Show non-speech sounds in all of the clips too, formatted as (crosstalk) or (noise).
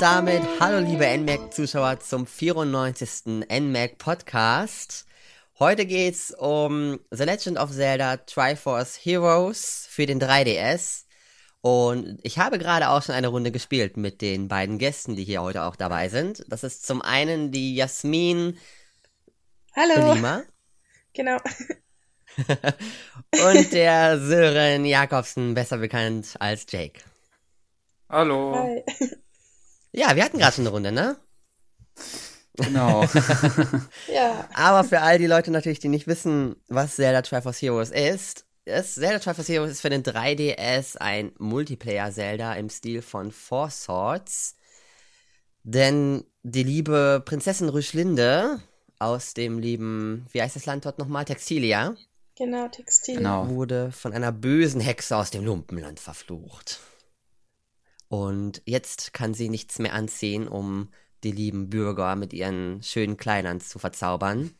Und damit hallo liebe NMAC-Zuschauer zum 94. NMAC Podcast. Heute geht's um The Legend of Zelda Triforce Heroes für den 3DS. Und ich habe gerade auch schon eine Runde gespielt mit den beiden Gästen, die hier heute auch dabei sind. Das ist zum einen die Jasmin Hallo. Lima Genau. (laughs) und der Sören Jakobsen, besser bekannt als Jake. Hallo. Hi. Ja, wir hatten gerade schon eine Runde, ne? Genau. (laughs) Ja. Aber für all die Leute natürlich, die nicht wissen, was Zelda Triforce Heroes ist, ist Zelda Triforce Heroes ist für den 3DS ein Multiplayer-Zelda im Stil von Four Swords. Denn die liebe Prinzessin Rüschlinde aus dem lieben, wie heißt das Land dort nochmal? Textilia, Genau, Textil. genau. wurde von einer bösen Hexe aus dem Lumpenland verflucht. Und jetzt kann sie nichts mehr anziehen, um die lieben Bürger mit ihren schönen Kleidern zu verzaubern.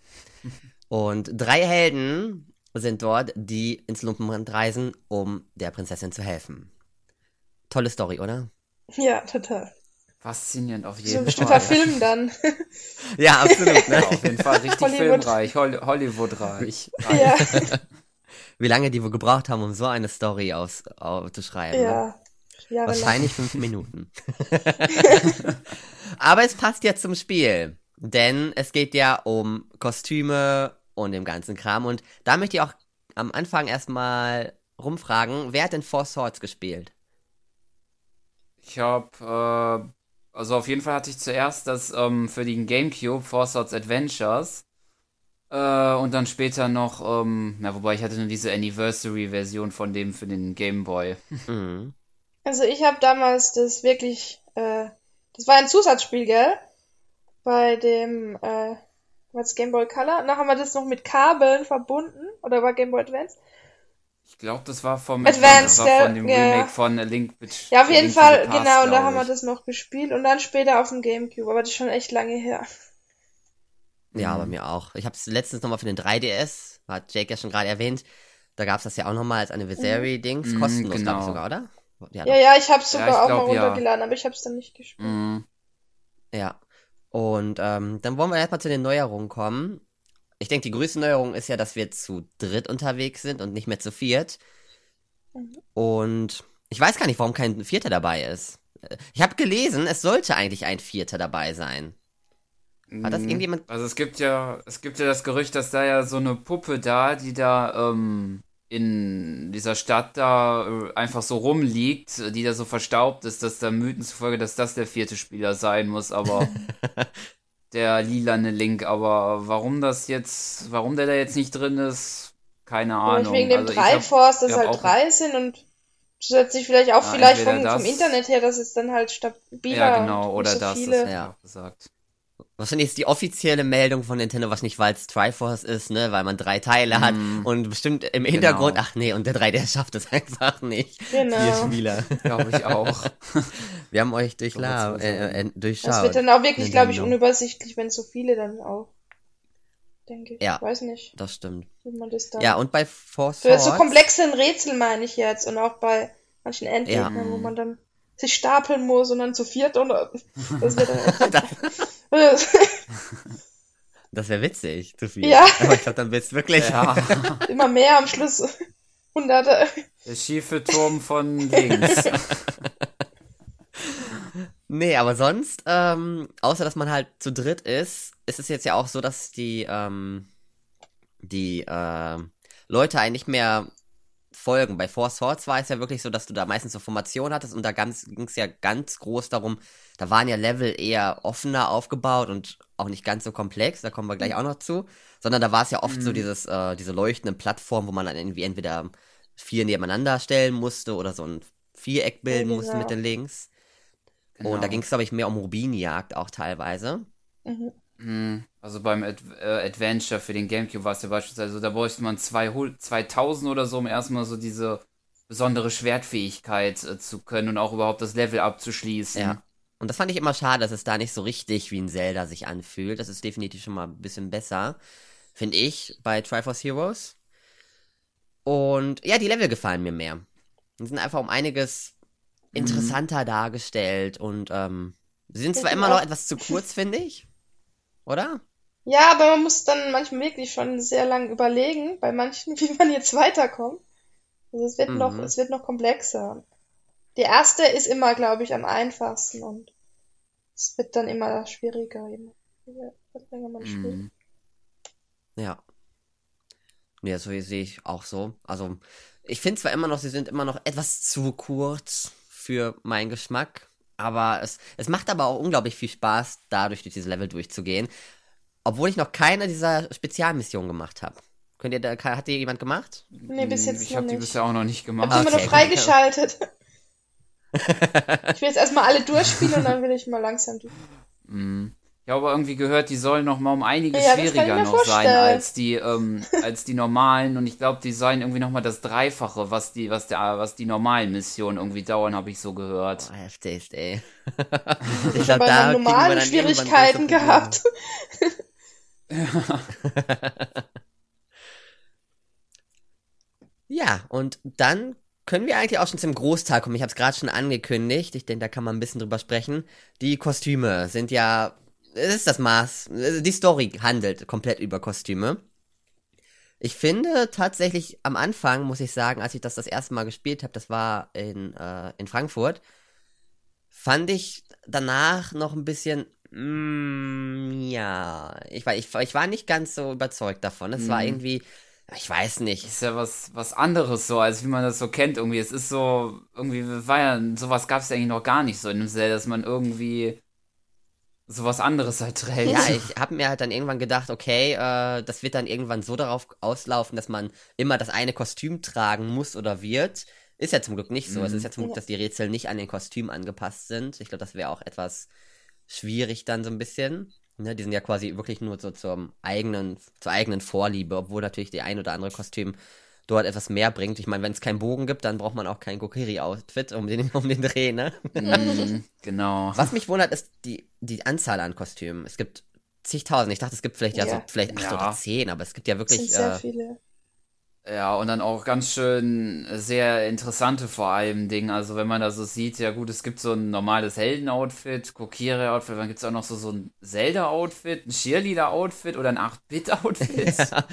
(laughs) Und drei Helden sind dort, die ins Lumpenland reisen, um der Prinzessin zu helfen. Tolle Story, oder? Ja, total. Faszinierend auf So jeden ein bestimmter Fall. Film dann. (laughs) Ja, absolut. Ne? Ja, (laughs) auf jeden Fall richtig Hollywood. filmreich, Hol Hollywood-reich. ja, Wie lange die wohl gebraucht haben, um so eine Story aus, aufzuschreiben. Ne? Ja. Jahrelang. Wahrscheinlich fünf (laughs) Minuten. (laughs) Aber es passt ja zum Spiel. Denn es geht ja um Kostüme und dem ganzen Kram. Und da möchte ich auch am Anfang erstmal rumfragen, wer hat denn Four Swords gespielt? Ich habe, äh, also auf jeden Fall hatte ich zuerst das ähm, für den GameCube Four Swords Adventures. Äh, und dann später noch, ähm, na, wobei ich hatte nur diese Anniversary-Version von dem für den Game Boy. Mhm. Also ich habe damals das wirklich, äh, das war ein Zusatzspiel, gell? Bei dem, äh, was Game Boy Color. Dann haben wir das noch mit Kabeln verbunden. Oder war Game Boy Advance? Ich glaube, das war vom Advanced, das war von dem Ja. Remake von Link Bet- Ja, auf jeden Link Fall, Past, genau. Und da haben wir das noch gespielt. Und dann später auf dem Gamecube. Aber das ist schon echt lange her. Ja, Mhm. bei mir auch. Ich habe es letztens nochmal für den 3DS, hat Jake ja schon gerade erwähnt. Da gab es das ja auch nochmal als Anniversary-Dings. Mhm, Kostenlos, genau. glaube ich sogar, oder? Ja, Ja, ja, ich hab's Ja, sogar ich auch glaub, mal ja. runtergeladen, aber ich hab's dann nicht gespielt. Mhm. Ja. Und ähm, dann wollen wir erstmal zu den Neuerungen kommen. Ich denke, die größte Neuerung ist ja, dass wir zu dritt unterwegs sind und nicht mehr zu viert. Mhm. Und ich weiß gar nicht, warum kein Vierter dabei ist. Ich habe gelesen, es sollte eigentlich ein Vierter dabei sein. Hat das Mhm. irgendjemand- Also es gibt ja, es gibt ja das Gerücht, dass da ja so eine Puppe da, die da ähm, in dieser Stadt da äh, einfach so rumliegt, die da so verstaubt ist, dass da Mythen zufolge, dass das der vierte Spieler sein muss, aber (laughs) der lilane Link, aber warum das jetzt, warum der da jetzt nicht drin ist, keine Ahnung. wegen dem Also Triforce, dass halt drei sind und zusätzlich vielleicht auch Ja, vielleicht vom, das- vom Internet her, dass es dann halt stabiler Ja, genau, und oder so das, viele. das Ja. ja. Gesagt. Wahrscheinlich ist die offizielle Meldung von Nintendo wahrscheinlich, weil es Triforce ist, ne, weil man drei Teile hat Mhm. und bestimmt im Hintergrund, Genau. ach nee, und der 3D schafft es (laughs) einfach nicht. Genau. Vier Spieler. Glaube ich auch. (laughs) Wir haben euch So durchla wohl äh, äh, durchschaut. Das wird dann auch wirklich, glaube ich, unübersichtlich, wenn so viele dann auch. Denke ich. Ja. Weiß nicht, Das stimmt. wie man das da. Ja, und bei Four Für so komplexe Rätsel meine ich jetzt und auch bei manchen Endgegnern, Ja. wo man dann sich stapeln muss und dann zu viert und (laughs) das wird dann (laughs) das wäre witzig, zu viel. Ja. Aber ich glaube, dann wird's wirklich. Ja. (laughs) immer mehr am Schluss. Hunderte. Der schiefe Turm von links. (laughs) Nee, aber sonst, ähm, außer dass man halt zu dritt ist, ist es jetzt ja auch so, dass die, ähm, die, ähm, Leute eigentlich mehr folgen. Bei Four Swords war es ja wirklich so, dass du da meistens so Formation hattest und da ging es ja ganz groß darum, da waren ja Level eher offener aufgebaut und auch nicht ganz so komplex, da kommen wir gleich auch noch zu, sondern da war es ja oft so Mhm. dieses, äh, diese leuchtenden Plattformen, wo man dann irgendwie entweder vier nebeneinander stellen musste oder so ein Viereck bilden Ja, musste genau. mit den Links. Genau. Und da ging es, glaube ich, mehr um Rubinjagd auch teilweise. Mhm. Hm, Also beim Ad äh, Adventure für den Gamecube war es ja beispielsweise so, da bräuchte man 200 2000 oder so, um erstmal so diese besondere Schwertfähigkeit äh, zu können und auch überhaupt das Level abzuschließen. Ja. Und das fand ich immer schade, dass es da nicht so richtig wie ein Zelda sich anfühlt. Das ist definitiv schon mal ein bisschen besser, finde ich, bei Triforce Heroes. Und ja, die Level gefallen mir mehr. Die sind einfach um einiges interessanter dargestellt und ähm, Sie sind zwar Ja, immer noch etwas zu (laughs) kurz, finde ich. Oder? Ja, aber man muss dann manchmal wirklich schon sehr lang überlegen, bei manchen, (laughs) wie man jetzt weiterkommt. Also es wird noch, Mhm. es wird noch komplexer. Die erste ist immer, glaube ich, am einfachsten und es wird dann immer schwieriger, je länger man spielt. Mhm. Ja. Ja, so sehe ich auch so. Also, ich finde zwar immer noch, sie sind immer noch etwas zu kurz für meinen Geschmack, aber es, es macht aber auch unglaublich viel Spaß, dadurch durch diese Level durchzugehen. Obwohl ich noch keine dieser Spezialmissionen gemacht habe. Könnt ihr da, hat die jemand gemacht? Nee, bis jetzt Ich noch habe die nicht. bisher auch noch nicht Ich gemacht. habe sie immer Okay, nur freigeschaltet. Ich will jetzt erstmal alle durchspielen und dann will ich mal langsam durch. Mhm. Ich habe irgendwie gehört, die sollen noch mal um einiges Ja, schwieriger noch sein vorstellen. als die ähm, als die normalen und ich glaube, die sollen irgendwie noch mal das Dreifache, was die was der was die normalen Missionen irgendwie dauern, habe ich so gehört. Oh, heftig, ey. (laughs) ich habe da normalen Schwierigkeiten gehabt. (laughs) (laughs) Ja, und dann können wir eigentlich auch schon zum Großteil kommen. Ich habe es gerade schon angekündigt. Ich denke, da kann man ein bisschen drüber sprechen. Die Kostüme sind ja, es ist das Maß. Die Story handelt komplett über Kostüme. Ich finde tatsächlich am Anfang, muss ich sagen, als ich das das erste Mal gespielt habe, das war in, äh, in Frankfurt, fand ich danach noch ein bisschen, mm, ja, ich war, ich, ich war nicht ganz so überzeugt davon. Es war Mhm. irgendwie, ich weiß nicht. Ist ja was was anderes so, als wie man das so kennt irgendwie. Es ist so irgendwie war ja sowas gab es ja eigentlich noch gar nicht so in dem Zelda, dass man irgendwie sowas anderes halt trägt. Ja, (laughs) ich habe mir halt dann irgendwann gedacht, okay, äh, das wird dann irgendwann so darauf auslaufen, dass man immer das eine Kostüm tragen muss oder wird. Ist ja zum Glück nicht so. Es Mhm. ist ja zum Glück, dass die Rätsel nicht an den Kostüm angepasst sind. Ich glaube, das wäre auch etwas schwierig dann so ein bisschen. Ne, die sind ja quasi wirklich nur so zum eigenen, zur eigenen Vorliebe, obwohl natürlich die ein oder andere Kostüm dort etwas mehr bringt. Ich meine, wenn es keinen Bogen gibt, dann braucht man auch kein Kokiri-Outfit um den, (laughs) um den Dreh, ne? Mhm, genau. Was mich wundert, ist die, die Anzahl an Kostümen. Es gibt zigtausend. Ich dachte, es gibt vielleicht ja, so Ja. vielleicht acht Ja. oder zehn, aber es gibt ja wirklich. sehr Äh, viele. Ja, und dann auch ganz schön sehr interessante vor allem Dinge. Also wenn man da so sieht, ja gut, es gibt so ein normales Helden-Outfit, Kokiri-Outfit, dann gibt es auch noch so, so ein Zelda-Outfit, ein Cheerleader-Outfit oder ein 8-Bit-Outfit. (laughs)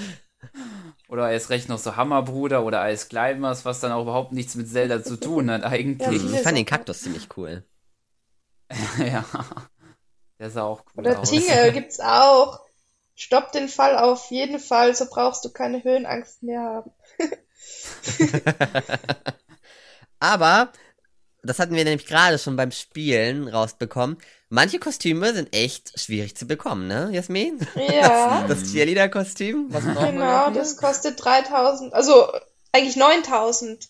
Oder erst recht noch so Hammerbruder oder Eis Climbers, was dann auch überhaupt nichts mit Zelda zu tun hat Ja, eigentlich. ich fand den. Kaktus ziemlich cool. (laughs) Ja. Der sah auch cool Oder aus. Tingle gibt's auch. Stopp den Fall auf jeden Fall, so brauchst du keine Höhenangst mehr haben. (laughs) Aber, das hatten wir nämlich gerade schon beim Spielen rausbekommen. Manche Kostüme sind echt schwierig zu bekommen, ne, Jasmin? Ja, (laughs) Das Cheerleader-Kostüm? Was man genau, das kostet 3000, also eigentlich 9000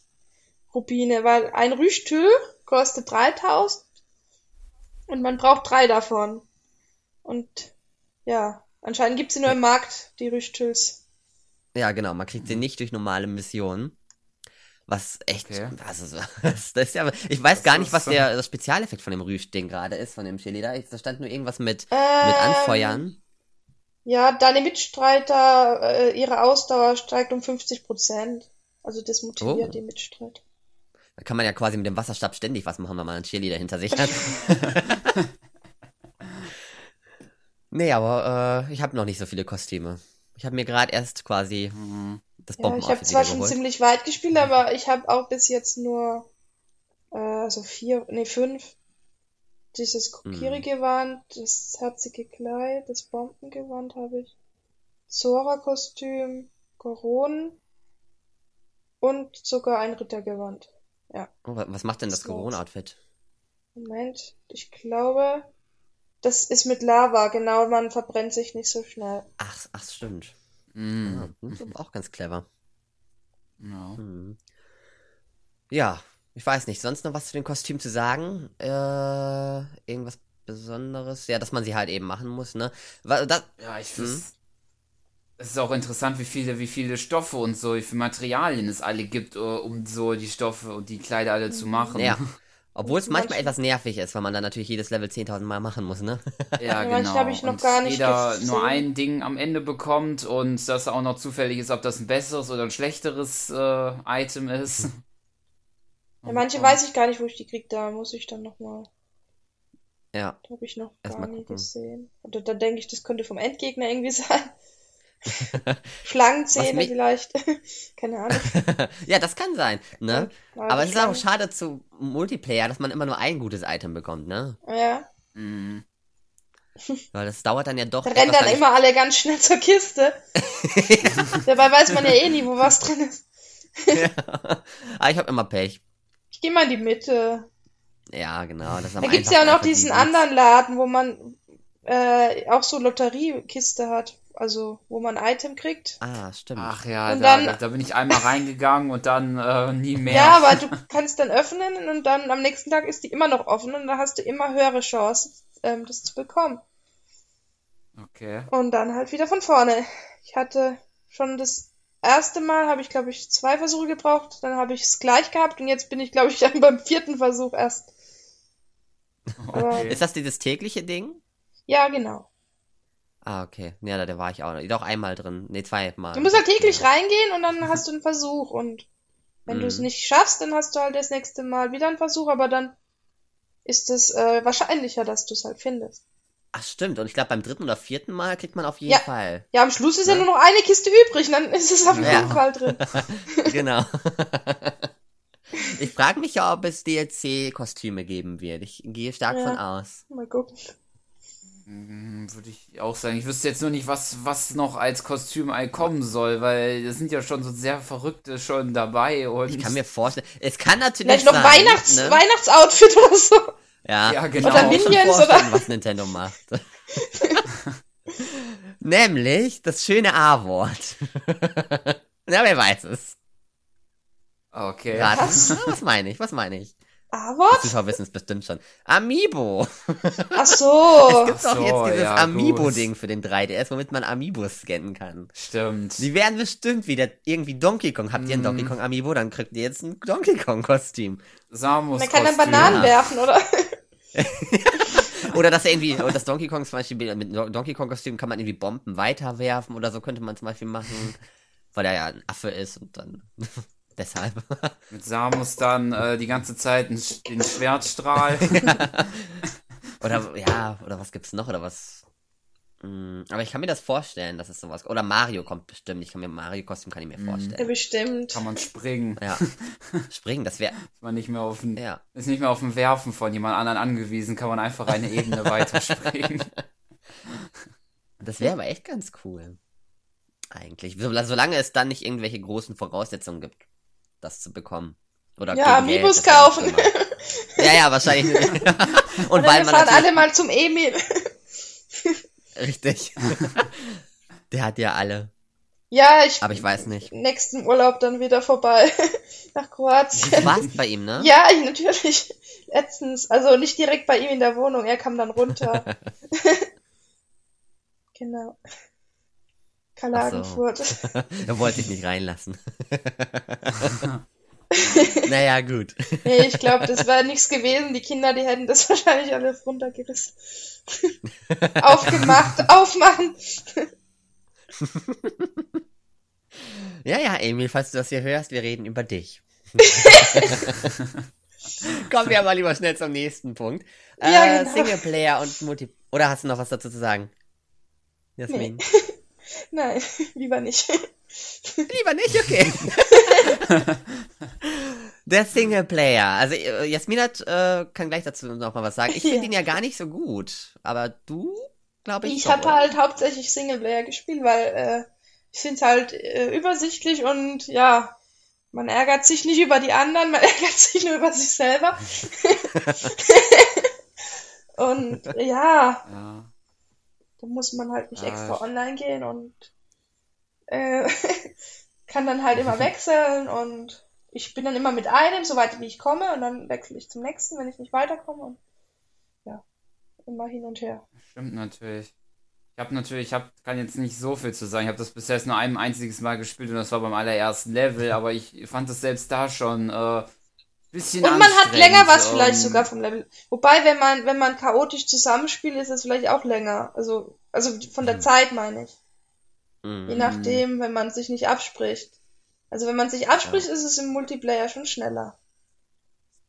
Rubine, weil ein Rüstül kostet 3000 und man braucht drei davon. Und ja, anscheinend gibt's sie nur im Markt, die Rüstüls. Ja, genau, man kriegt sie nicht durch normale Missionen. Was echt, Okay. also (laughs) so, das, das ist ja, ich weiß Das gar nicht, was so- der das Spezialeffekt von dem Rüsch-Ding gerade ist, von dem Cheerleader. Ich- Da stand nur irgendwas mit, mit Ähm, Anfeuern. Ja, deine Mitstreiter, äh, ihre Ausdauer steigt um 50 Prozent. Also das motiviert Oh. die Mitstreiter. Da kann man ja quasi mit dem Wasserstab ständig was machen, wenn man einen Cheerleader hinter (laughs) sich hat. (laughs) nee, aber äh, ich habe noch nicht so viele Kostüme. Ich habe mir gerade erst quasi Mhm. das Ja, ich habe zwar schon geholt. ziemlich weit gespielt, aber ich habe auch bis jetzt nur äh, so vier, nee, fünf. Dieses Hm. Kokiri-Gewand, das herzige Kleid, das Bombengewand habe ich. Sora-Kostüm, Koronen und sogar ein Rittergewand. Oh, wa- was macht denn das Das war's. Corona-Outfit? Moment, ich glaube, das ist mit Lava, genau, man verbrennt sich nicht so schnell. Ach, ach, stimmt. Mhm. Ah, das ist auch ganz clever. Ja. Hm. Ja, ich weiß nicht. Sonst noch was zu den Kostümen zu sagen? Äh, irgendwas Besonderes? Ja, dass man sie halt eben machen muss, ne? Wa- Da, Ja, ich Mhm. finde es ist auch interessant, wie viele, wie viele Stoffe und so, wie viele Materialien es alle gibt, äh, um so die Stoffe und die Kleider alle zu machen. ja. (laughs) Obwohl es manchmal etwas nervig ist, weil man dann natürlich jedes Level 10.000 Mal machen muss, ne? (laughs) Ja, genau. manche habe ich noch und gar nicht jeder gesehen. nur ein Ding am Ende bekommt und das auch noch zufällig ist, ob das ein besseres oder ein schlechteres äh, Item ist. (laughs) Ja, manche weiß ich gar nicht, wo ich die krieg, da muss ich dann nochmal. Ja. Da habe ich noch Erst gar mal nie gesehen. Oder da denke ich, das könnte vom Endgegner irgendwie (laughs) sein. (laughs) Schlangenzähne mich- vielleicht. (laughs) Keine Ahnung. (laughs) ja, das kann sein, ne? Ja, Aber es ist auch schade zu Multiplayer, dass man immer nur ein gutes Item bekommt, ne? Ja. Mhm. Weil das dauert dann ja doch. Da rennen dann immer alle ganz schnell zur Kiste. Dabei weiß man ja eh nie, wo was drin ist. ich, ja. Aber ich habe immer Pech. Ich gehe mal in die Mitte. Ja, genau. Das Da gibt's ja auch noch diesen anderen Laden, wo man äh, auch so Lotteriekiste hat. Also, wo man ein Item kriegt. Ah, stimmt. Ach ja, Und da, dann- da, bin ich einmal reingegangen und dann äh, nie (laughs) mehr. Ja, aber du kannst dann öffnen und dann am nächsten Tag ist die immer noch offen und da hast du immer höhere Chancen, ähm, das zu bekommen. Okay. Und dann halt wieder von vorne. Ich hatte schon das erste Mal, habe ich glaube ich zwei Versuche gebraucht, dann habe ich es gleich gehabt und jetzt bin ich glaube ich (laughs) dann beim vierten Versuch erst. Aber- okay. Ist das dieses tägliche Ding? Ja, genau. Ah, okay. Ja, da, da war ich auch. Doch einmal drin. Nee, zweimal. Du musst halt täglich reingehen und dann hast du einen (laughs) Versuch und wenn Mhm. du es nicht schaffst, dann hast du halt das nächste Mal wieder einen Versuch, aber dann ist es äh, wahrscheinlicher, dass du es halt findest. Ach, stimmt. Und ich glaube, beim dritten oder vierten Mal kriegt man auf jeden Ja. Fall. Ja, am Schluss ist ja, Ja. nur noch eine Kiste übrig, und dann ist es auf jeden Ja. Fall drin. (laughs) genau. (laughs) ich frage mich ja, ob es DLC-Kostüme geben wird. Ich gehe stark Ja. von aus. Mal gucken. Mhm, Würde ich auch sagen. Ich wüsste jetzt nur nicht, was, was noch als Kostümei kommen soll, weil es sind ja schon so sehr Verrückte schon dabei und. Ich kann mir vorstellen, es kann natürlich Vielleicht noch sein, Weihnachts ne? Weihnachtsoutfit oder so. Ja, Ja, ich genau. kann mir Oder Minions, vorstellen, oder? was Nintendo macht. (laughs) Nämlich das schöne A-Wort. (laughs) Na, wer weiß es. Okay. Raten. Was? Was meine ich? Was meine ich? Die A-Wort? Zuschauer wissen es bestimmt schon. Amiibo. Ach (laughs) so. Es gibt Ach auch jetzt so, dieses ja, Amiibo-Ding für den 3DS, womit man Amiibos scannen kann. Stimmt. Die werden bestimmt wieder irgendwie Donkey Kong. Habt ihr ein Mm. Donkey Kong Amiibo, dann kriegt ihr jetzt ein Donkey Kong Kostüm. Samus. Man kann dann. Bananen Ja. werfen, oder? (laughs) Oder dass er irgendwie, oder das Donkey Kong zum Beispiel, mit Do- Donkey Kong Kostüm kann man irgendwie Bomben weiterwerfen oder so könnte man zum Beispiel machen, weil er ja ein Affe ist und dann (laughs) deshalb. Mit Samus dann äh, die ganze Zeit den, Sch- den Schwertstrahl. (laughs) Oder ja, oder was gibt's noch oder was? Mm, Aber ich kann mir das vorstellen, dass es sowas. Oder Mario kommt bestimmt. Ich kann mir Mario Kostüm kann ich mir. Ja, vorstellen. bestimmt. kann man springen. Ja. (laughs) Springen, das wäre. Ist man nicht mehr auf ein, Ja. ist nicht mehr auf ein Werfen von jemand anderen angewiesen, kann man einfach eine Ebene weiterspringen. Das wäre aber echt ganz cool. Eigentlich. So- Solange es dann nicht irgendwelche großen Voraussetzungen gibt, das zu bekommen. Oder Ja, Amiibos kaufen. Ja, ja, wahrscheinlich. (laughs) (laughs) Und Oder weil wir man fahren alle mal zum Emil. (laughs) Richtig. Der hat ja alle. Ja, ich Aber ich weiß nicht. nächsten Urlaub dann wieder vorbei nach Kroatien. Du warst bei ihm, ne? Ja, ich, natürlich. Letztens, also nicht direkt bei ihm in der Wohnung, er kam dann runter. genau. Kalagenfurt. Er (laughs) wollte dich nicht reinlassen. (laughs) naja, gut. Nee, ich glaube, das wäre nichts gewesen. Die Kinder, die hätten das (laughs) wahrscheinlich alles runtergerissen. Aufgemacht, aufmachen. Ja, ja, Emil, falls du das hier hörst, wir reden über dich. Kommen wir aber lieber schnell zum nächsten Punkt. Ja, äh, genau. Singleplayer und Multi... Oder hast du noch was dazu zu sagen? Jasmin? (laughs) Nein, (laughs) lieber nicht. (laughs) Lieber nicht, okay. Der Singleplayer. Also äh, Jasmin hat, äh, kann gleich dazu noch mal was sagen. Ich finde Ja. ihn ja gar nicht so gut. Aber du, glaube ich, Ich habe halt hauptsächlich Singleplayer gespielt, weil äh, ich finde es halt äh, übersichtlich und ja, man ärgert sich nicht über die anderen, man ärgert sich nur über sich selber. und ja, Ja. Da muss man halt nicht Ah, extra online gehen und äh, (laughs) kann dann halt immer (laughs) wechseln und ich bin dann immer mit einem, soweit wie ich komme und dann wechsle ich zum nächsten, wenn ich nicht weiterkomme und ja, immer hin und her. Stimmt natürlich. Ich habe natürlich, ich hab, kann jetzt nicht so viel zu sagen. Ich habe das bisher nur ein einziges Mal gespielt und das war beim allerersten Level, aber ich fand es selbst da schon äh, bisschen Und man hat länger was vielleicht sogar vom Level. Wobei, wenn man, wenn man chaotisch zusammenspielt, ist es vielleicht auch länger. Also, also von der Hm. Zeit meine ich. Mhm. Je nachdem, wenn man sich nicht abspricht. Also wenn man sich abspricht, ist es im Multiplayer schon schneller.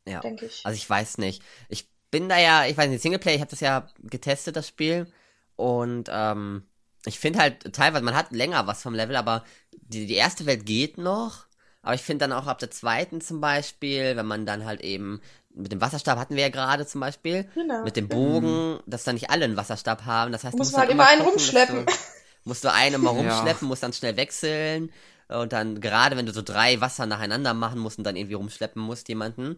Ja. Denke ich. Also ich weiß nicht. Ich bin da ja, ich weiß nicht, Singleplayer, ich habe das ja getestet, das Spiel. Und ähm, ich finde halt teilweise, man hat länger was vom Level, aber die, die erste Welt geht noch. Aber ich finde dann auch ab der zweiten zum Beispiel, wenn man dann halt eben mit dem Wasserstab hatten wir ja gerade zum Beispiel. Genau. Mit dem Bogen, dass dann nicht alle einen Wasserstab haben. Das heißt, Muss du man musst halt immer einen gucken, rumschleppen. Du, (laughs) musst du einen mal Ja. rumschleppen, musst dann schnell wechseln. Und dann gerade, wenn du so drei Wasser nacheinander machen musst und dann irgendwie rumschleppen musst, jemanden,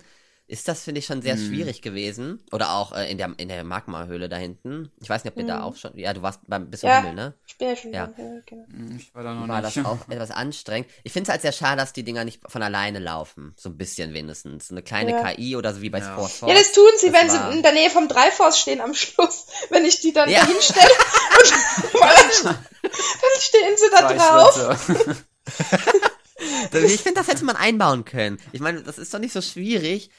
ist das, finde ich, schon sehr Hm. schwierig gewesen. Oder auch äh, in der, in der Magma-Höhle da hinten. Ich weiß nicht, ob ihr da Mhm. auch schon, ja, du warst beim, bis Ja. zum Himmel, ne? Ich bin ja schon Ja. Himmel, genau. Hm, Ich war da noch war nicht. das auch (laughs) etwas anstrengend. Ich finde es halt sehr schade, dass die Dinger nicht von alleine laufen. So ein bisschen wenigstens. So eine kleine Ja. KI oder so wie bei Ja. Force Ja, das tun sie, Das wenn war- sie in der Nähe vom Dreiforce stehen am Schluss. (laughs) Wenn ich die dann Ja. da hinstelle (laughs) und dann, dann stehen sie da drauf. Ich finde, das hätte man einbauen können. Ich meine, das ist doch nicht so schwierig.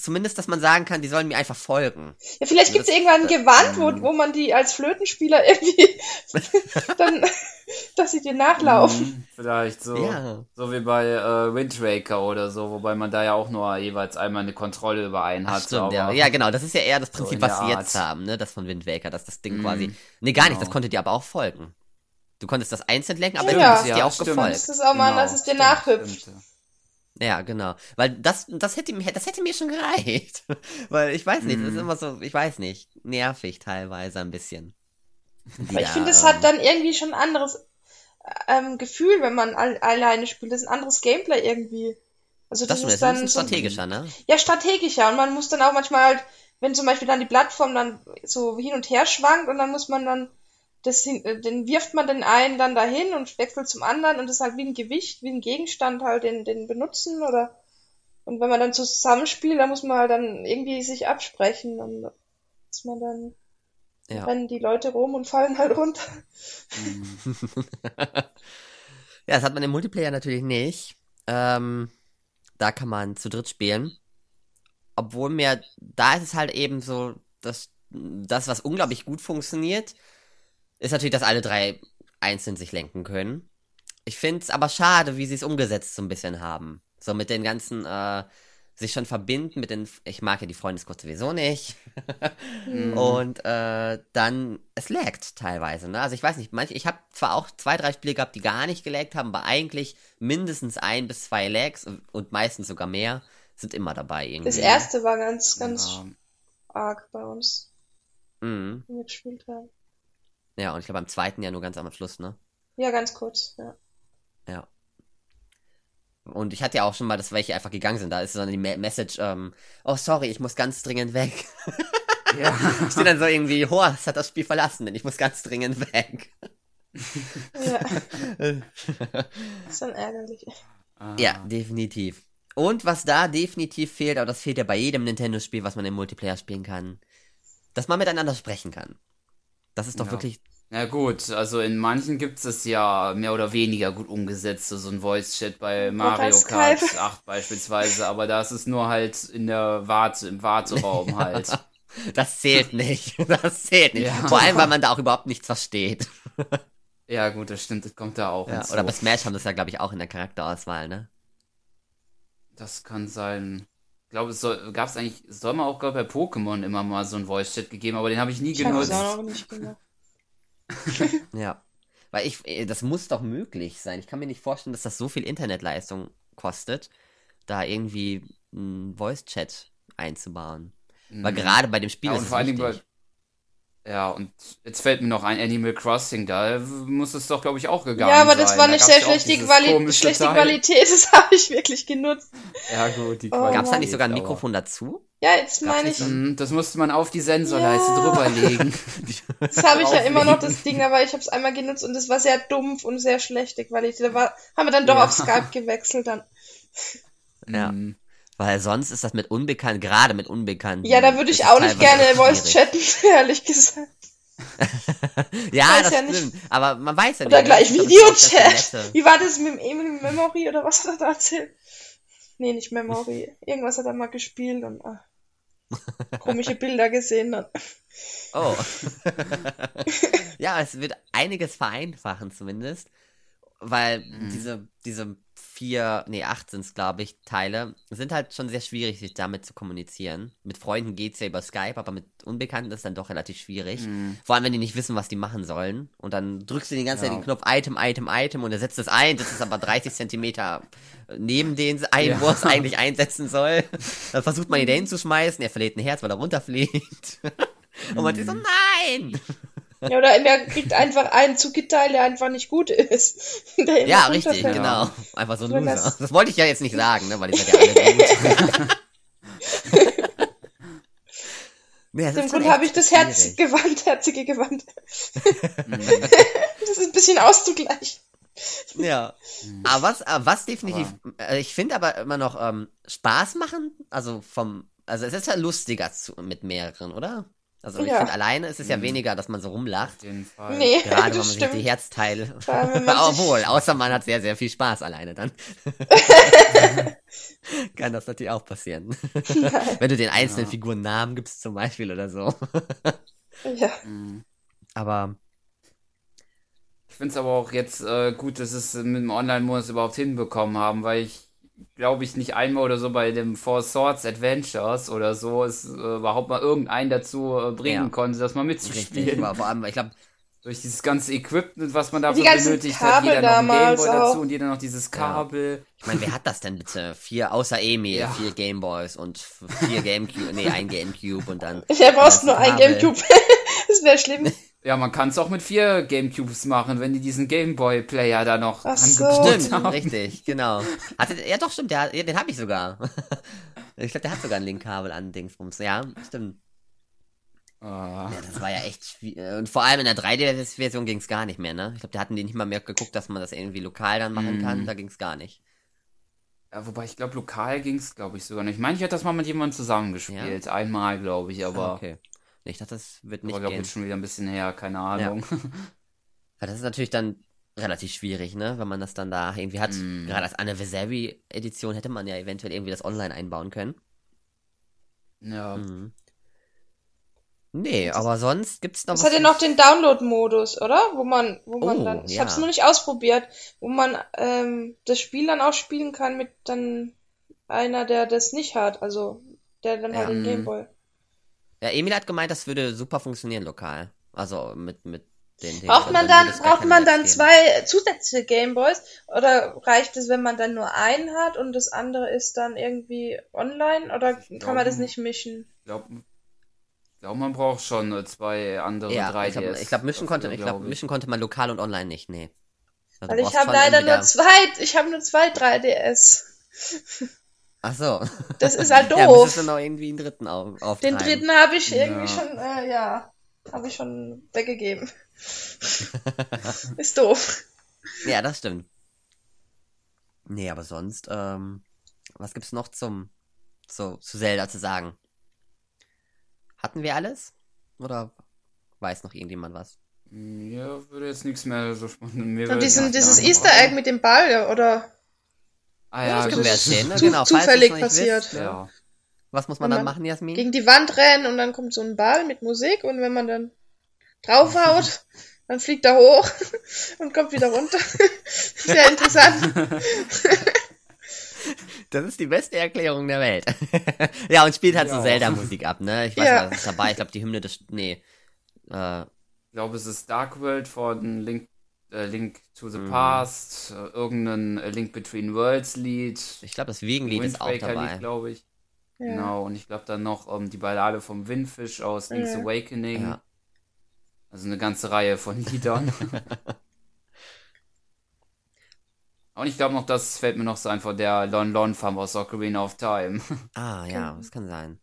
Zumindest, dass man sagen kann, die sollen mir einfach folgen. Ja, vielleicht gibt es irgendwann ein Gewand, wo, wo man die als Flötenspieler (laughs) irgendwie (laughs) dann, dass sie dir nachlaufen. Hm, Vielleicht so. Ja. So wie bei äh, Wind Waker oder so, wobei man da ja auch nur jeweils einmal eine Kontrolle über einen Ach, hat. stimmt, ja. ja, genau. Das ist ja eher das Prinzip, in was sie jetzt haben, ne? Das von Wind Waker, dass das Ding Mhm, quasi. Nee, gar nicht. Das genau. konnte dir aber auch folgen. Du konntest das einzeln lenken, aber Ja. du bist dir Ja, auch stimmt. gefolgt. Das ist auch mal, Genau, dass es dir stimmt, nachhüpft. stimmt. Ja, genau. Weil das, das hätte mir, das hätte mir schon gereicht. (laughs) Weil ich weiß nicht, das ist Mhm. immer so, ich weiß nicht, nervig teilweise ein bisschen. Aber ich finde, es ähm, hat dann irgendwie schon ein anderes ähm, Gefühl, wenn man all, alleine spielt. Das ist ein anderes Gameplay irgendwie. Also Das das, ist dann so, strategischer, ne? ja strategischer und man muss dann auch manchmal halt, wenn zum Beispiel dann die Plattform dann so hin und her schwankt und dann muss man dann das äh, den wirft man den einen dann dahin und wechselt zum anderen und das ist halt wie ein Gewicht, wie ein Gegenstand halt den, den benutzen oder und wenn man dann zusammenspielt, dann muss man halt dann irgendwie sich absprechen und dass man dann Ja. rennen die Leute rum und fallen halt runter. (laughs) Ja, das hat man im Multiplayer natürlich nicht. Ähm, da kann man zu dritt spielen. Obwohl mir, da ist es halt eben so, dass das, was unglaublich gut funktioniert, ist natürlich, dass alle drei einzeln sich lenken können. Ich finde es aber schade, wie sie es umgesetzt so ein bisschen haben. So mit den ganzen, äh, sich schon verbinden mit den, ich mag ja die Freundesgruppe sowieso nicht. Mhm. Und äh, dann, es laggt teilweise, ne? Also ich weiß nicht, manche, ich habe zwar auch zwei, drei Spiele gehabt, die gar nicht gelaggt haben, aber eigentlich mindestens ein bis zwei Lags und, und meistens sogar mehr sind immer dabei irgendwie. Das erste war ganz, ganz Ja. arg bei uns, Mhm. wenn wir gespielt haben. Ja, und ich glaube beim zweiten ja nur ganz am Schluss, ne? Ja, ganz kurz, ja. Ja. Und ich hatte ja auch schon mal, dass welche einfach gegangen sind. Da ist so eine Me- Message, ähm, oh sorry, ich muss ganz dringend weg. Ja. (laughs) Ich stehe dann so irgendwie, Horst hat das Spiel verlassen, denn ich muss ganz dringend weg. Ja, (laughs) ist dann ärgerlich. Ja, definitiv. Und was da definitiv fehlt, aber das fehlt ja bei jedem Nintendo-Spiel, was man im Multiplayer spielen kann, dass man miteinander sprechen kann. Das ist doch Ja. wirklich. Na gut, also in manchen gibt es ja mehr oder weniger gut umgesetzt, so ein Voice-Chat bei Mario Skype. Kart 8 beispielsweise, aber da ist es nur halt in der Warte, im Warteraum halt. (laughs) Das zählt nicht. (laughs) Das zählt nicht. Ja. Vor allem, weil man da auch überhaupt nichts versteht. (laughs) Ja gut, das stimmt, das kommt da auch Ja, hinzu. oder bei Smash haben das ja, glaube ich, auch in der Charakterauswahl, ne? Das kann sein. Ich glaube, es soll, gab es eigentlich, es soll man auch, glaube ich, bei Pokémon immer mal so einen Voice-Chat gegeben, aber den habe ich nie Ich habe es genutzt. auch noch nicht gemacht. (laughs) Ja. Weil ich, äh, das muss doch möglich sein. Ich kann mir nicht vorstellen, dass das so viel Internetleistung kostet, da irgendwie einen Voice-Chat einzubauen. Weil Mhm. gerade bei dem Spiel Ja, ist und es vor allen Dingen wichtig. Ja, und jetzt fällt mir noch ein Animal Crossing, da muss es doch, glaube ich, auch gegangen Ja, aber das sein. war Da nicht gab's sehr schlechte, Quali schlechte Teil. Qualität, (laughs) das habe ich wirklich genutzt. Ja, gut, die Oh, Qualität. Gab es da nicht sogar ein Mikrofon dazu? Ja, jetzt meine ich, Das musste man auf die Sensorleiste Ja. drüberlegen. (laughs) das habe ich ja immer noch das Ding, aber ich habe es einmal genutzt und es war sehr dumpf und sehr schlechte Qualität. Da war, haben wir dann doch Ja. auf Skype gewechselt dann. Ja. Mhm. Weil sonst ist das mit Unbekannten, gerade mit Unbekannten. Ja, da würde ich auch nicht gerne Voice chatten, (laughs) ehrlich gesagt. (laughs) Ja, weiß das ja nicht. stimmt. Aber man weiß ja nicht. Oder ne? gleich das Videochat. Wie war das mit dem Emil Memory oder was hat er da erzählt? Nee, nicht Memory. Irgendwas hat er mal gespielt und ah, komische Bilder gesehen dann. (laughs) Oh. ja, es wird einiges vereinfachen zumindest. weil diese, diese vier, nee, acht sind es, glaube ich, Teile, sind halt schon sehr schwierig, sich damit zu kommunizieren. Mit Freunden geht's ja über Skype, aber mit Unbekannten ist dann doch relativ schwierig. Mhm. Vor allem, wenn die nicht wissen, was die machen sollen. Und dann drückst du die ganze Zeit Ja. den Knopf Item, Item, Item und er setzt es ein, das ist aber 30 Zentimeter neben den (laughs) ein, Ja. wo er es eigentlich einsetzen soll. Dann versucht man ihn dahin zu schmeißen, er verliert ein Herz, weil er runterfliegt. (laughs) Und man ist so, nein! Ja, oder er kriegt einfach einen Zuckerteil, der einfach nicht gut ist. (laughs) Ja, richtig, runterfällt. genau. Einfach so ein Loser. das- Das wollte ich ja jetzt nicht sagen, ne, weil die sind ja alle gut. (laughs) nee, dem Grund habe ich das Herz gewandt, herzige Gewand. Mhm. (laughs) das ist ein bisschen auszugleichen. Ja. Aber was, aber was definitiv, äh, ich finde aber immer noch ähm, Spaß machen, also vom, also es ist ja lustiger zu, mit mehreren, oder? Also ich Ja. finde alleine ist es ja Mhm. weniger, dass man so rumlacht. Auf jeden Fall. Nee, Gerade wenn man das sich die stimmt. Herzteile. (laughs) Obwohl, außer man hat sehr, sehr viel Spaß alleine dann. (laughs) Kann das natürlich auch passieren. wenn du den einzelnen Ja. Figuren Namen gibst zum Beispiel oder so. Ja. Mhm. Aber Ich finde es aber auch jetzt äh, gut, dass es mit dem Online-Modus überhaupt hinbekommen haben, weil ich glaube ich nicht einmal oder so bei dem Four Swords Adventures oder so es äh, überhaupt mal irgendeinen dazu äh, bringen Ja. konnte, das mal richtig, mitzuspielen. aber vor allem, ich glaube, Durch dieses ganze Equipment, was man dafür benötigt Kabel hat, jeder noch ein Gameboy dazu auch. und jeder noch dieses Kabel. ich meine, wer hat das denn bitte? Vier, außer Emil, Ja. vier Gameboys und vier Gamecube, nee, ein Gamecube und dann. (laughs) Ja, brauchst nur ein. Gamecube. (laughs) das wäre schlimm. Ja, man kann es auch mit vier Gamecubes machen, wenn die diesen Gameboy-Player da noch Ach so. angebaut Stimmt, haben. richtig, genau. Hatte, ja doch, stimmt, der, ja, den habe ich sogar. (laughs) ich glaube, der hat sogar ein Linkkabel an Dingsbums. Ja, stimmt. Ah. Ja, das war ja echt schwierig. Und vor allem in der 3D-Version ging es gar nicht mehr, ne? Ich glaube, da hatten die nicht mal mehr geguckt, dass man das irgendwie lokal dann machen Mm. kann. Da ging es gar nicht. Ja, wobei ich glaube, lokal ging es, glaube ich, sogar nicht. Ich meine, ich hätte das mal mit jemandem zusammengespielt. Einmal, glaube ich, aber. Ah, okay. Ich dachte, das wird nicht aber glaube gehen. jetzt schon wieder ein bisschen her, keine Ahnung. (laughs) Weil das ist natürlich dann relativ schwierig, ne? Wenn man das dann da irgendwie hat. Mm. Gerade als Anniversary-Edition hätte man ja eventuell irgendwie das online einbauen können. Ja. Mhm. Nee, aber sonst gibt's noch Es hat ja noch den Download-Modus, oder? Wo man, wo man Oh, dann, ich ja. habe es noch nicht ausprobiert, wo man ähm, das Spiel dann auch spielen kann mit dann einer, der das nicht hat, also der dann halt Ja, den mm. Gameboy. Ja, Emil hat gemeint, das würde super funktionieren lokal. Also mit, mit den Dings. Braucht Also man dann dann, braucht man dann geben. zwei zusätzliche Gameboys? Oder reicht es, wenn man dann nur einen hat und das andere ist dann irgendwie online? Oder Ich kann man das nicht mischen? Ich glaube, glaub, man braucht schon äh, zwei andere Ja, 3DS. ich glaube, ich glaub, mischen, konnte, ich glaub, glaub mischen konnte man lokal und online nicht, nee. Also Weil ich habe leider nur zwei, ich habe nur zwei 3DS. (laughs) Ach so. Das ist halt (laughs) Ja, doof. müsstest du noch irgendwie einen dritten auf, Den auftreiben. dritten habe ich irgendwie Ja. schon, äh, ja, habe ich schon weggegeben. (laughs) ist doof. Ja, das stimmt. Nee, aber sonst, ähm, was gibt's noch zum, zu, zu Zelda zu sagen? Hatten wir alles? Oder weiß noch irgendjemand was? Ja, würde jetzt nichts mehr so spontan. Mir Und diesen, dieses Easter Egg mit dem Ball, oder? Ah Ja, ja, das können wir erzählen, ne? zu- (laughs) Genau, zufällig passiert. wisst? Ja. Was muss man Wenn dann man machen, Jasmin? Gegen die Wand rennen und dann kommt so ein Ball mit Musik und wenn man dann draufhaut, (laughs) dann fliegt er hoch (laughs) und kommt wieder runter. Sehr interessant. Das ist die beste Erklärung der Welt. ja, und spielt halt so Ja. Zelda-Musik ab, ne? Ich weiß Ja. nicht, was ist dabei. Ich glaube, die Hymne des. Nee. Äh, Ich glaube, es ist Dark World von Link, äh, Link to the Mhm. Past, äh, irgendein äh, Link Between Worlds Lied, ich glaube, das Wiegenlied Wind ist auch dabei. Lied, glaube ich. Ja. Genau, und ich glaube dann noch ähm, die Ballade vom Windfisch aus Link's Ja. Awakening. Ja. Also eine ganze Reihe von Liedern. (laughs) (laughs) Und ich glaube noch, das fällt mir noch so einfach der Lon Lon Farm aus Ocarina of Time. (laughs) Ah, ja, das kann sein.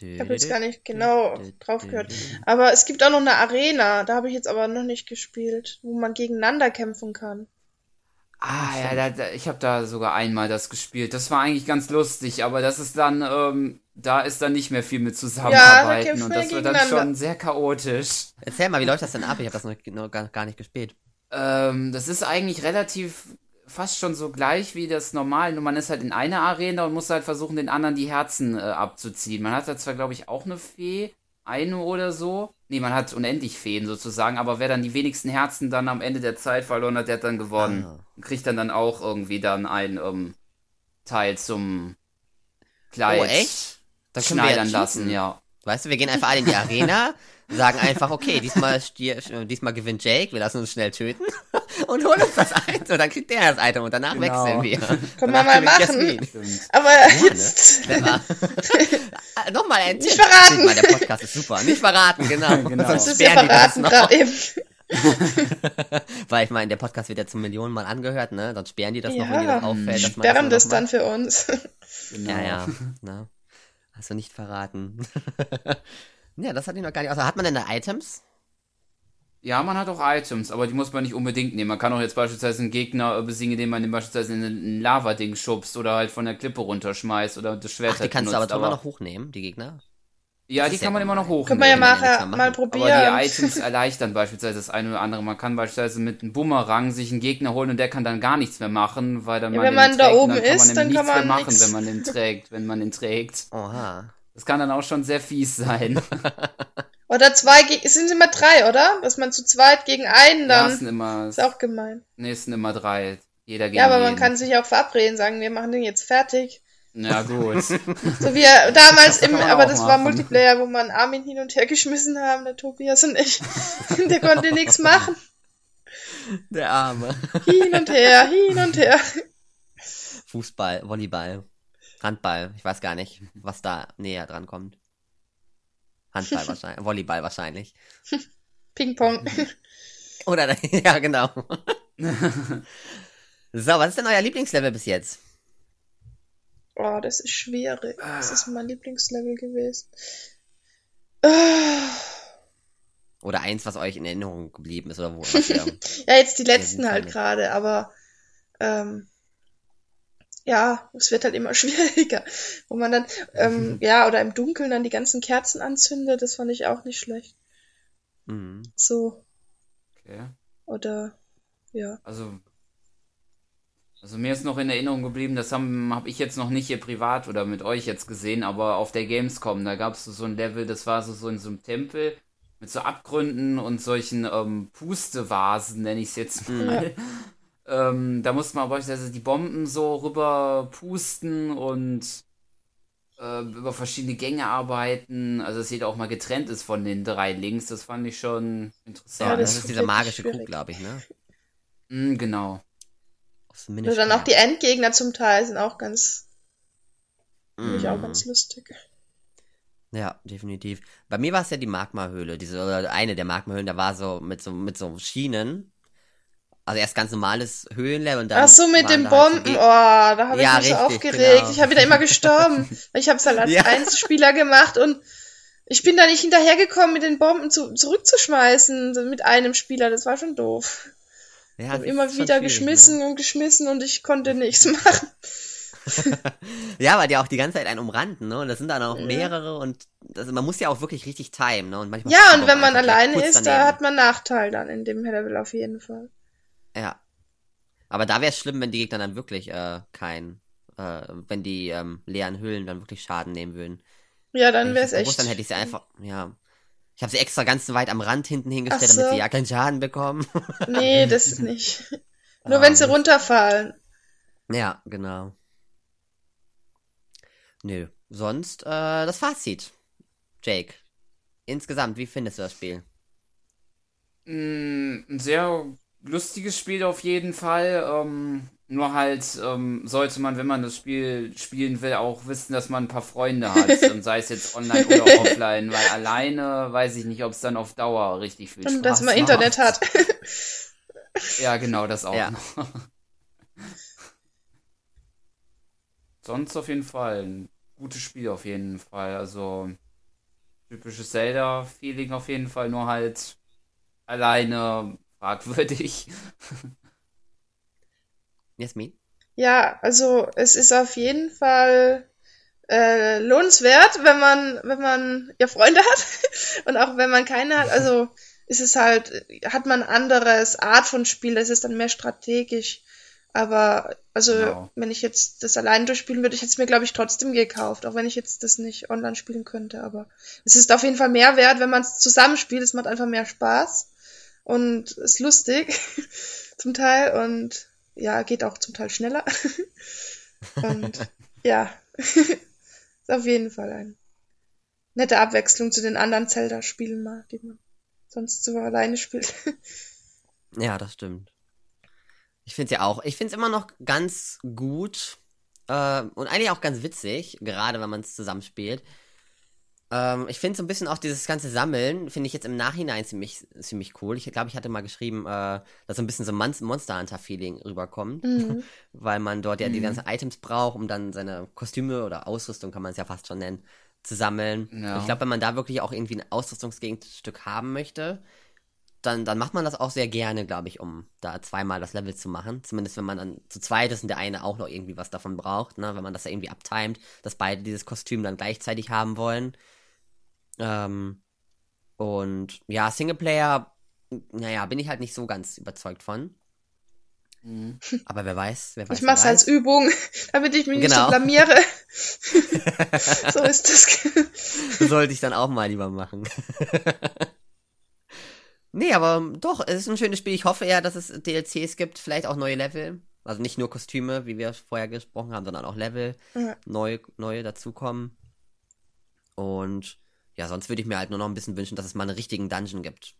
Ich habe jetzt gar nicht genau drauf gehört. Aber es gibt auch noch eine Arena, da habe ich jetzt aber noch nicht gespielt, wo man gegeneinander kämpfen kann. Ah, ja, da, da, ich habe da sogar einmal das gespielt. Das war eigentlich ganz lustig, aber das ist dann, ähm, da ist dann nicht mehr viel mit zusammenarbeiten kämpft und das wird dann schon sehr chaotisch. Erzähl mal, wie läuft das denn ab? Ich habe das noch, noch gar, gar nicht gespielt. Ähm, das ist eigentlich relativ fast schon so gleich wie das normal. Nur man ist halt in einer Arena und muss halt versuchen, den anderen die Herzen äh, abzuziehen. Man hat da zwar, glaube ich, auch eine Fee, eine oder so. Nee, man hat unendlich Feen sozusagen, aber wer dann die wenigsten Herzen dann am Ende der Zeit verloren hat, der hat dann gewonnen. Ah. Und kriegt dann dann auch irgendwie dann ein ähm, Teil zum Kleid Oh, echt? Dann können wir ja schneidern lassen, ja. Weißt du, wir gehen einfach alle in die (laughs) Arena, sagen einfach, okay, diesmal, diesmal gewinnt Jake, wir lassen uns schnell töten und holen uns das Item. Dann kriegt der das Item und danach Genau. wechseln wir. Können wir mal machen. Aber Ja, jetzt. Ah, (laughs) Nochmal ein Nicht verraten. Mal, der Podcast ist super. Nicht verraten, genau. (laughs) Genau. Sonst Das ist ja sperren die das verraten noch. gerade eben. (laughs) Weil ich meine, der Podcast wird ja zu Millionen Mal angehört, ne? Dann sperren die das noch, wenn dir Ja, das auffällt. Dass sperren das noch dann für uns. Genau. Ja, ja. Na, hast du nicht verraten. ja, das hatte ich noch gar nicht. Also, hat man denn da Items? Ja, man hat auch Items, aber die muss man nicht unbedingt nehmen. Man kann auch jetzt beispielsweise einen Gegner besiegen, indem man den beispielsweise in ein Lava-Ding schubst oder halt von der Klippe runterschmeißt oder das Schwert Ach, die halt kannst du aber benutzt, immer noch hochnehmen, die Gegner. Ja, Das die kann ja man immer noch hochnehmen. Können wir ja nachher mal machen. Aber probieren. die Items erleichtern beispielsweise das eine oder andere. Man kann beispielsweise mit einem Bumerang sich einen Gegner holen und der kann dann gar nichts mehr machen, weil dann Ja, man wenn den man da trägt, oben und dann kann ist, man dann kann nichts mehr man machen, nix. wenn man den trägt, wenn man den trägt. Oha. Das kann dann auch schon sehr fies sein. (laughs) Oder zwei gegen, es sind immer drei, oder? Dass man zu zweit gegen einen Ja, dann, es sind immer, ist auch gemein. nee, es sind immer drei. Jeder gegen Ja, aber man jeden. kann sich auch verabreden, sagen, wir machen den jetzt fertig. Ja, (laughs) gut. So wie er damals im, man aber das war machen. Multiplayer, wo man Armin hin und her geschmissen haben, der Tobias und ich. (laughs) der konnte nichts machen. Der Arme. Hin und her, hin und her. Fußball, Volleyball, Handball. Ich weiß gar nicht, was da näher dran kommt. Handball (laughs) wahrscheinlich, Volleyball wahrscheinlich. Ping-Pong. (laughs) Oder, (laughs) ja, genau. so, was ist denn euer Lieblingslevel bis jetzt? Oh, das ist schwierig. Das Ah. ist mein Lieblingslevel gewesen. Ah. Oder eins, was euch in Erinnerung geblieben ist, oder wo? Ja, jetzt die letzten halt gerade, aber ähm, ja, es wird halt immer (laughs) schwieriger. Wo man dann, ähm, ja, oder im Dunkeln dann die ganzen Kerzen anzündet, das fand ich auch nicht schlecht. mhm. So, Okay. oder ja. Also, also mir ist noch in Erinnerung geblieben, das habe hab ich jetzt noch nicht hier privat oder mit euch jetzt gesehen, aber auf der Gamescom, da gab es so ein Level, das war so, so in so einem Tempel mit so Abgründen und solchen ähm, Pustevasen, nenne ich es jetzt mal. Ähm, da musste man beispielsweise die Bomben so rüber pusten und äh, über verschiedene Gänge arbeiten. Also dass jeder auch mal getrennt ist von den drei Links. Das fand ich schon interessant. Ja, das das, ist dieser magische Krug, schwierig. glaube ich, ne? Mm, genau. Oder dann auch die Endgegner zum Teil sind auch ganz, finde ich auch Mhm. ganz lustig. Ja, definitiv. Bei mir war es ja die Magma-Höhle, diese, oder eine der Magma-Höhlen, da war so mit so, mit so Schienen. Also erst ganz normales Höhlenlevel und dann. Ach so, mit den da halt so Bomben. Oh, da habe ich Ja, mich so richtig, aufgeregt. genau. Ich habe wieder immer gestorben. (laughs) ich habe es halt als Ja. Einzelspieler gemacht und ich bin da nicht hinterhergekommen, mit den Bomben zu, zurückzuschmeißen mit einem Spieler. Das war schon doof. ja, Ich habe immer wieder schwierig, geschmissen und geschmissen und ich konnte nichts machen. Ne? (laughs) Ja, weil die auch die ganze Zeit einen umrannten, ne? Und das sind dann auch Ja. mehrere und das, man muss ja auch wirklich richtig timen, ne? Und manchmal Ja, und wenn man alleine ist, da daneben. hat man Nachteil dann in dem Level auf jeden Fall. Ja. Aber da wäre es schlimm, wenn die Gegner dann wirklich äh, kein, äh, wenn die ähm, leeren Hüllen dann wirklich Schaden nehmen würden. Ja, dann wäre es echt. dann hätte ich sie einfach, ja. Ich habe sie extra ganz weit am Rand hinten hingestellt, so. damit sie ja keinen Schaden bekommen. (laughs) Nee, das ist nicht. (laughs) Nur Ja, wenn sie runterfallen. Ja, genau. Nö. Sonst, äh, das Fazit. Jake. Insgesamt, wie findest du das Spiel? Mm, Ein sehr lustiges Spiel auf jeden Fall. Ähm, nur halt ähm, sollte man, wenn man das Spiel spielen will, auch wissen, dass man ein paar Freunde hat. (laughs) und sei es jetzt online oder offline, weil alleine weiß ich nicht, ob es dann auf Dauer richtig viel Spaß Und dass man macht. Internet hat. (laughs) Ja, genau, das auch Ja. noch. (laughs) Sonst auf jeden Fall ein gutes Spiel auf jeden Fall. Also typisches Zelda-Feeling auf jeden Fall, nur halt alleine fragwürdig. (laughs) Jasmin? Ja, also es ist auf jeden Fall äh, lohnenswert, wenn man, wenn man ja Freunde hat (laughs) und auch wenn man keine hat. Also ist es halt, hat man ein anderes Art von Spiel, das ist dann mehr strategisch Aber also, Genau. wenn ich jetzt das allein durchspielen würde, ich hätte es mir, glaube ich, trotzdem gekauft, auch wenn ich jetzt das nicht online spielen könnte. Aber es ist auf jeden Fall mehr wert, wenn man es zusammenspielt. Es macht einfach mehr Spaß und ist lustig (laughs) zum Teil und ja, geht auch zum Teil schneller. (laughs) und ja, (laughs) ist auf jeden Fall eine nette Abwechslung zu den anderen Zelda-Spielen mal, die man sonst so alleine spielt. Ja, das stimmt. Ich finde ja auch. Ich finde es immer noch ganz gut äh, und eigentlich auch ganz witzig, gerade wenn man es zusammenspielt. Ähm, ich finde so ein bisschen auch dieses ganze Sammeln, finde ich jetzt im Nachhinein ziemlich, ziemlich cool. Ich glaube, ich hatte mal geschrieben, äh, dass so ein bisschen so Mon Monster Hunter-Feeling rüberkommt, Mhm. (laughs) weil man dort ja die Mhm. ganzen Items braucht, um dann seine Kostüme oder Ausrüstung, kann man es ja fast schon nennen, zu sammeln. Ja. Ich glaube, wenn man da wirklich auch irgendwie ein Ausrüstungsgegenstück haben möchte, dann, dann macht man das auch sehr gerne, glaube ich, um da zweimal das Level zu machen. Zumindest wenn man dann zu zweit ist und der eine auch noch irgendwie was davon braucht, ne? wenn man das ja irgendwie abtimet, dass beide dieses Kostüm dann gleichzeitig haben wollen. Ähm, und ja, Singleplayer, naja, bin ich halt nicht so ganz überzeugt von. Mhm. Aber wer weiß, wer weiß. Ich mach's als. Übung, (laughs) damit ich mich nicht so Genau. blamiere. (laughs) so ist das. Sollte ich dann auch mal lieber machen. (laughs) nee, aber doch, es ist ein schönes Spiel. Ich hoffe eher, dass es DLCs gibt, vielleicht auch neue Level. Also nicht nur Kostüme, wie wir vorher gesprochen haben, sondern auch Level, Ja. neu, neue dazukommen. Und ja, sonst würde ich mir halt nur noch ein bisschen wünschen, dass es mal einen richtigen Dungeon gibt.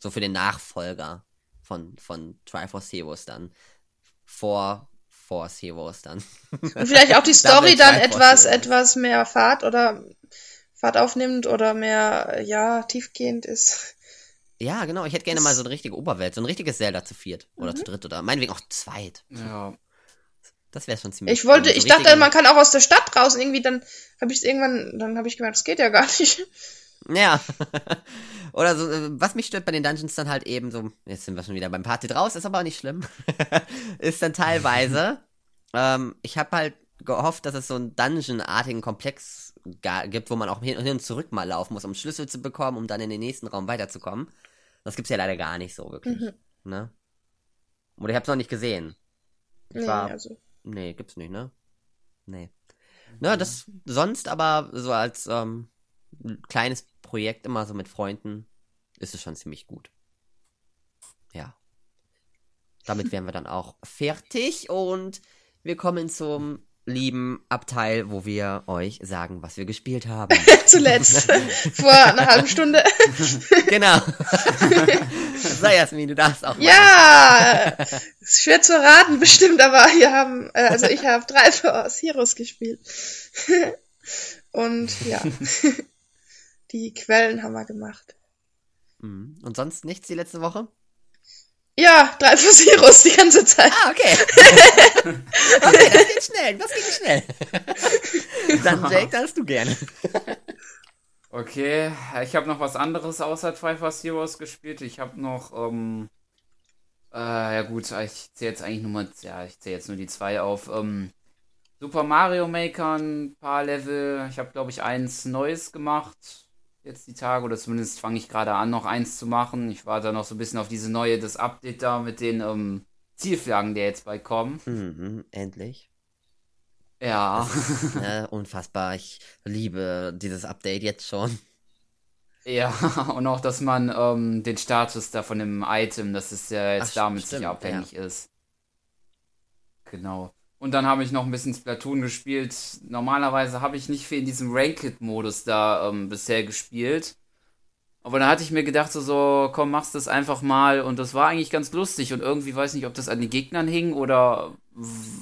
So für den Nachfolger von, von Triforce Heroes dann. Vor Force Heroes dann. (laughs) Und vielleicht auch die Story dann etwas, Heroes. etwas mehr Fahrt oder Fahrt aufnimmt oder mehr, ja, tiefgehend ist. Ja, genau. Ich hätte gerne mal so eine richtige Oberwelt, so ein richtiges Zelda zu viert oder zu dritt oder meinetwegen auch zu zweit. Ja. Das wäre schon ziemlich. Ich wollte. So ich dachte, man kann auch aus der Stadt raus und irgendwie dann habe ich es irgendwann, dann habe ich gemerkt, das geht ja gar nicht. Ja. (laughs) oder so, äh, was mich stört bei den Dungeons dann halt eben so, jetzt sind wir schon wieder beim Party draus, ist aber auch nicht schlimm. (laughs) ist dann teilweise, (laughs) ähm, ich habe halt gehofft, dass es so einen Dungeon-artigen Komplex gibt, wo man auch hin hin und zurück mal laufen muss, um Schlüssel zu bekommen, um dann in den nächsten Raum weiterzukommen. Das gibt's ja leider gar nicht so wirklich. Mhm. Ne? Oder ich hab's noch nicht gesehen. Ich Nee, war- also. Nee, gibt's nicht, ne? Nee. Na, das sonst aber so als ähm, kleines Projekt immer so mit Freunden ist es schon ziemlich gut. Ja. Damit wären wir dann auch fertig und wir kommen zum lieben Abteil, wo wir euch sagen, was wir gespielt haben. (laughs) Zuletzt. Vor einer (laughs) halben Stunde. genau. (laughs) so, Jasmin, du darfst auch mal. Ja! Ist schwer zu raten, bestimmt, aber wir haben, äh, also ich habe drei aus Heroes gespielt. Und ja. Die Quellen haben wir gemacht. Mhm. Und sonst nichts die letzte Woche? Ja, drei Heroes die ganze Zeit. Ah, okay. (laughs) okay, das geht schnell. Das ging schnell. Dann, Jake, darfst du gerne. Okay, ich habe noch was anderes außer Triforce Heroes gespielt. Ich habe noch, ähm, äh, ja gut, ich zähle jetzt eigentlich nur mal, ja, ich zähle jetzt nur die zwei auf. Ähm, Super Mario Maker, ein paar Level. Ich habe, glaube ich, eins Neues gemacht. Jetzt die Tage, oder zumindest fange ich gerade an, noch eins zu machen. Ich warte noch so ein bisschen auf diese neue, das Update da mit den ähm, Zielflaggen, der jetzt bald kommen. Mhm, endlich. Ja. Ne, (laughs) unfassbar. Ich liebe dieses Update jetzt schon. Ja, (laughs) und auch, dass man ähm, den Status da von dem Item, dass es ja jetzt Ach, damit stimmt, sicher abhängig ist. Genau. Und dann habe ich noch ein bisschen Splatoon gespielt. Normalerweise habe ich nicht viel in diesem Ranked-Modus da ähm, bisher gespielt. Aber da hatte ich mir gedacht, so, so, komm, machst das einfach mal. Und das war eigentlich ganz lustig. Und irgendwie weiß nicht, ob das an den Gegnern hing oder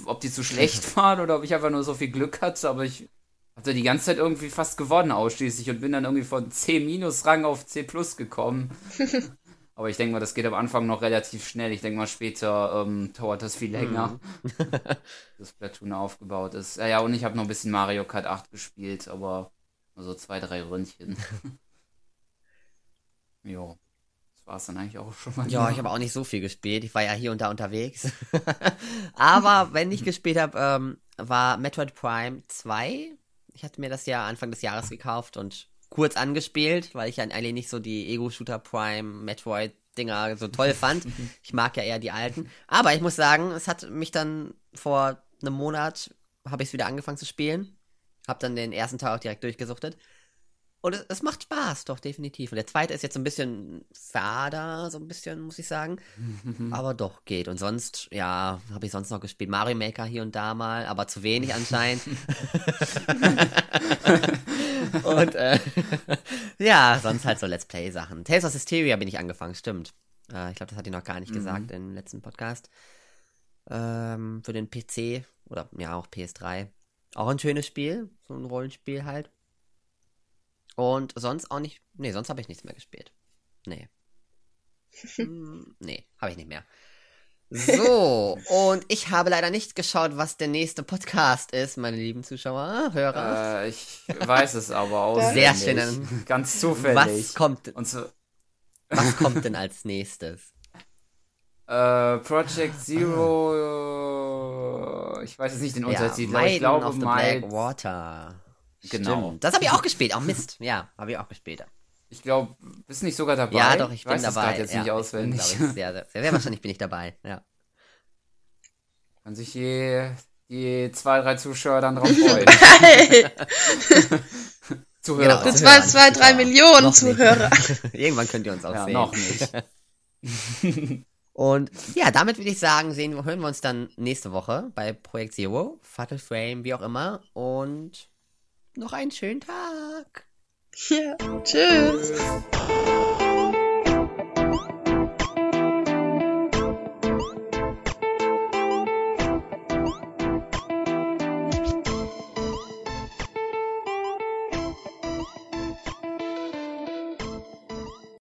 ob die zu schlecht (laughs) waren oder ob ich einfach nur so viel Glück hatte. Aber ich hatte die ganze Zeit irgendwie fast gewonnen ausschließlich und bin dann irgendwie von C Rang auf C plus gekommen. (laughs) Aber ich denke mal, das geht am Anfang noch relativ schnell. Ich denke mal, später ähm, dauert das viel länger, (laughs) bis Platoon aufgebaut ist. Ja, ja, und ich habe noch ein bisschen Mario Kart 8 gespielt, aber nur so zwei, drei Ründchen. (laughs) jo. Das war es dann eigentlich auch schon mal. Ja, ich habe auch nicht so viel gespielt. Ich war ja hier und da unterwegs. (laughs) Aber wenn ich gespielt habe, ähm, war Metroid Prime 2. Ich hatte mir das ja Anfang des Jahres gekauft und kurz angespielt, weil ich ja eigentlich nicht so die Ego-Shooter Prime Metroid Dinger so toll (laughs) fand. Ich mag ja eher die alten. Aber ich muss sagen, es hat mich dann vor einem Monat, habe ich es wieder angefangen zu spielen. Hab dann den ersten Teil auch direkt durchgesuchtet. Und es, es, macht Spaß, doch, definitiv. Und der zweite ist jetzt so ein bisschen fader, so ein bisschen, muss ich sagen. (laughs) aber doch, geht. Und sonst, ja, habe ich sonst noch gespielt. Mario Maker hier und da mal, aber zu wenig anscheinend. (laughs) und, äh, (laughs) ja, sonst halt so Let's Play-Sachen. Tales of Hysteria bin ich angefangen, stimmt. Äh, ich glaube, das hat ich noch gar nicht mhm. gesagt im letzten Podcast. Ähm, für den PC oder ja, auch PS3. Auch ein schönes Spiel, so ein Rollenspiel halt. Und sonst auch nicht. Nee, sonst habe ich nichts mehr gespielt. Nee. (laughs) hm, nee, habe ich nicht mehr. So, (laughs) und ich habe leider nicht geschaut, was der nächste Podcast ist, meine lieben Zuschauer, Hörer. Äh, ich weiß es aber auch. (laughs) Sehr schön. Ganz zufällig. Was kommt, so, was (laughs) kommt denn als nächstes? Äh, Project Zero. Ich weiß jetzt nicht den Untertitel, ja, aber ich glaube, of the Black Water. Genau. Stimmt. Das habe ich auch gespielt. Auch Mist. Ja, habe ich auch gespielt. Ich glaube, bist nicht sogar dabei? Ja, doch, ich, ich bin weiß dabei. jetzt ja, nicht auswendig. Ich bin, sehr, sehr, sehr, wahrscheinlich bin ich dabei. Ja. Kann sich die, die zwei, drei Zuschauer dann drauf (laughs) freuen. (laughs) Zuhörer. Genau, das waren zwei, drei Millionen noch Zuhörer. (laughs) Irgendwann könnt ihr uns auch ja, sehen. Noch nicht. Und ja, damit würde ich sagen, sehen, hören wir uns dann nächste Woche bei Projekt Zero, Fatal Frame, wie auch immer. Und noch einen schönen Tag. Ja, tschüss.